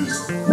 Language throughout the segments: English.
pieces.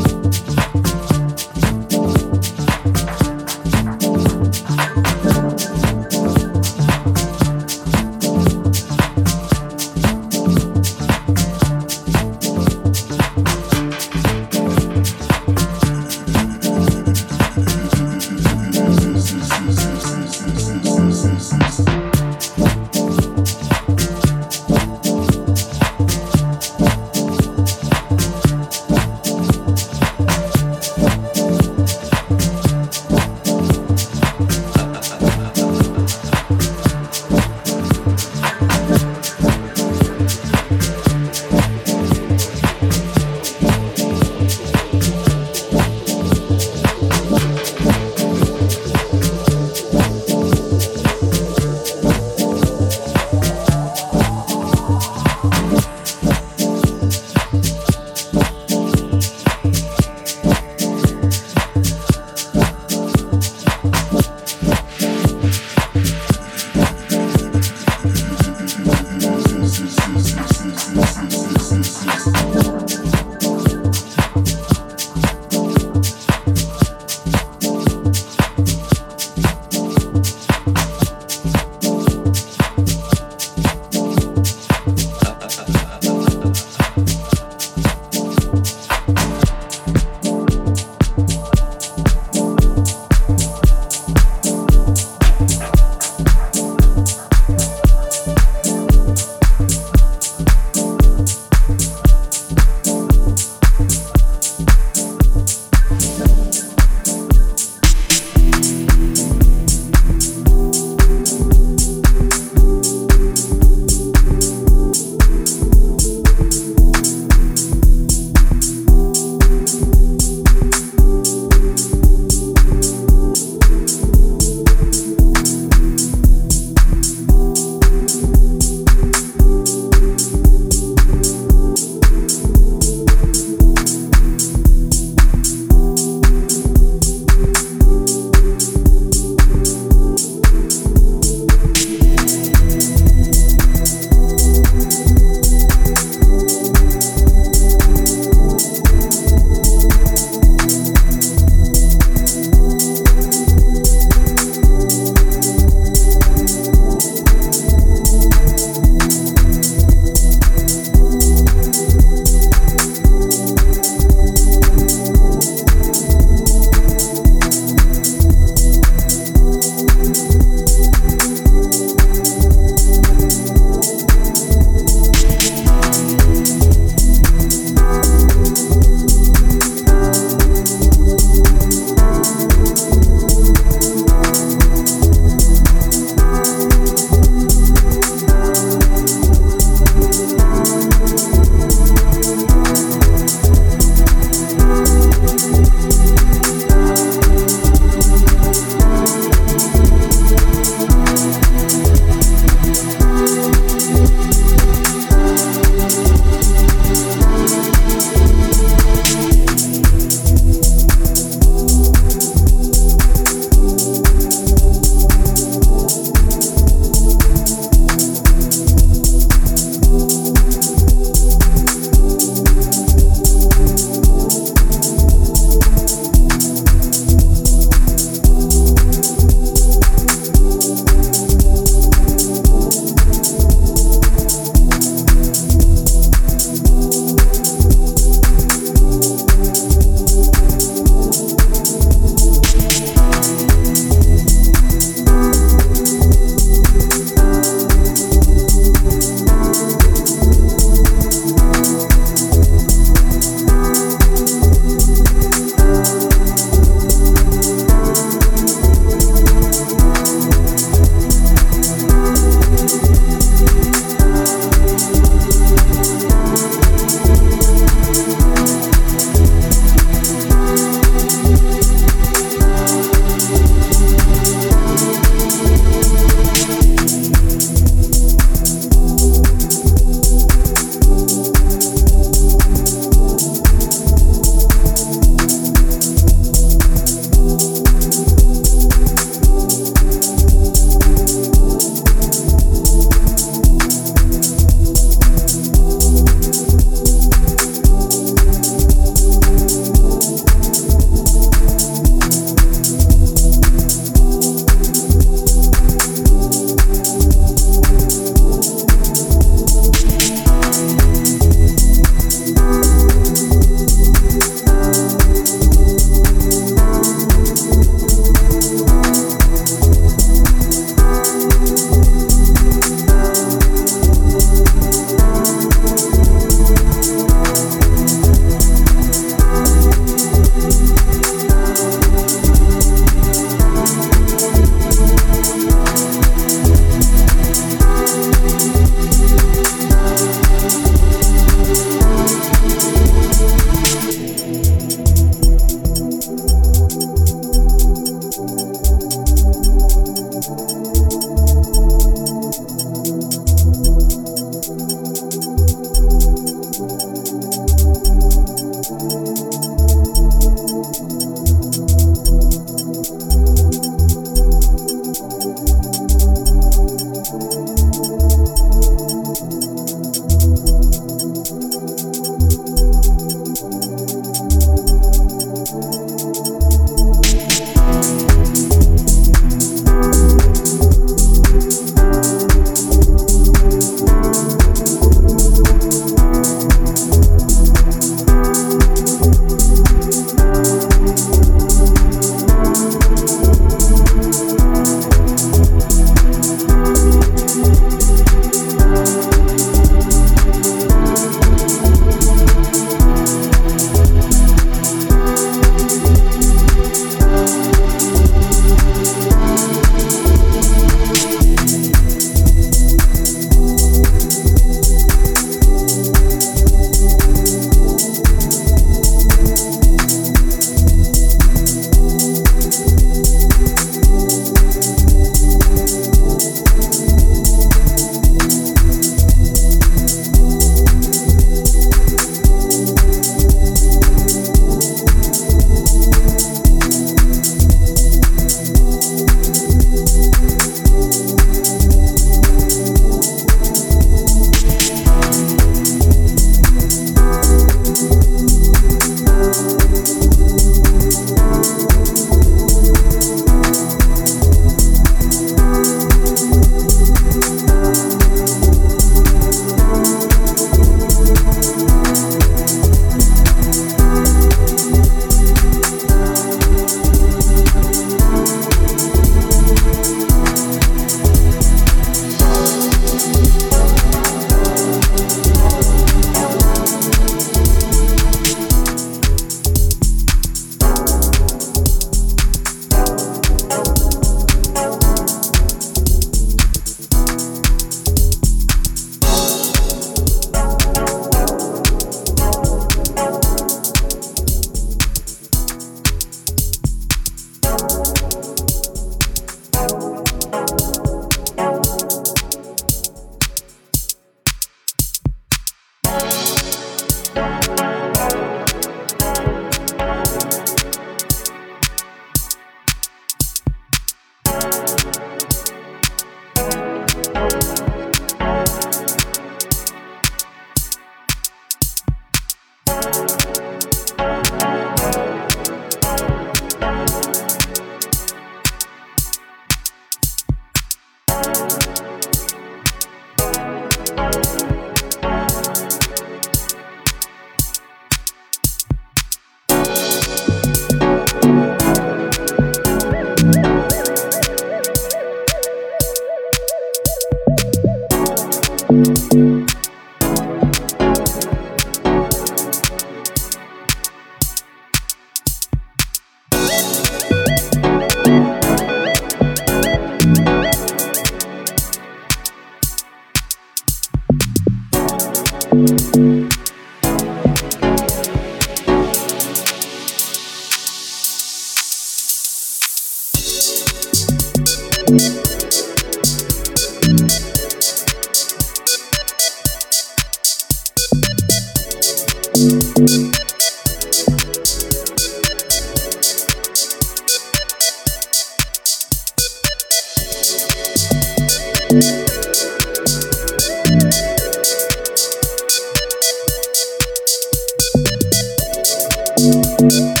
You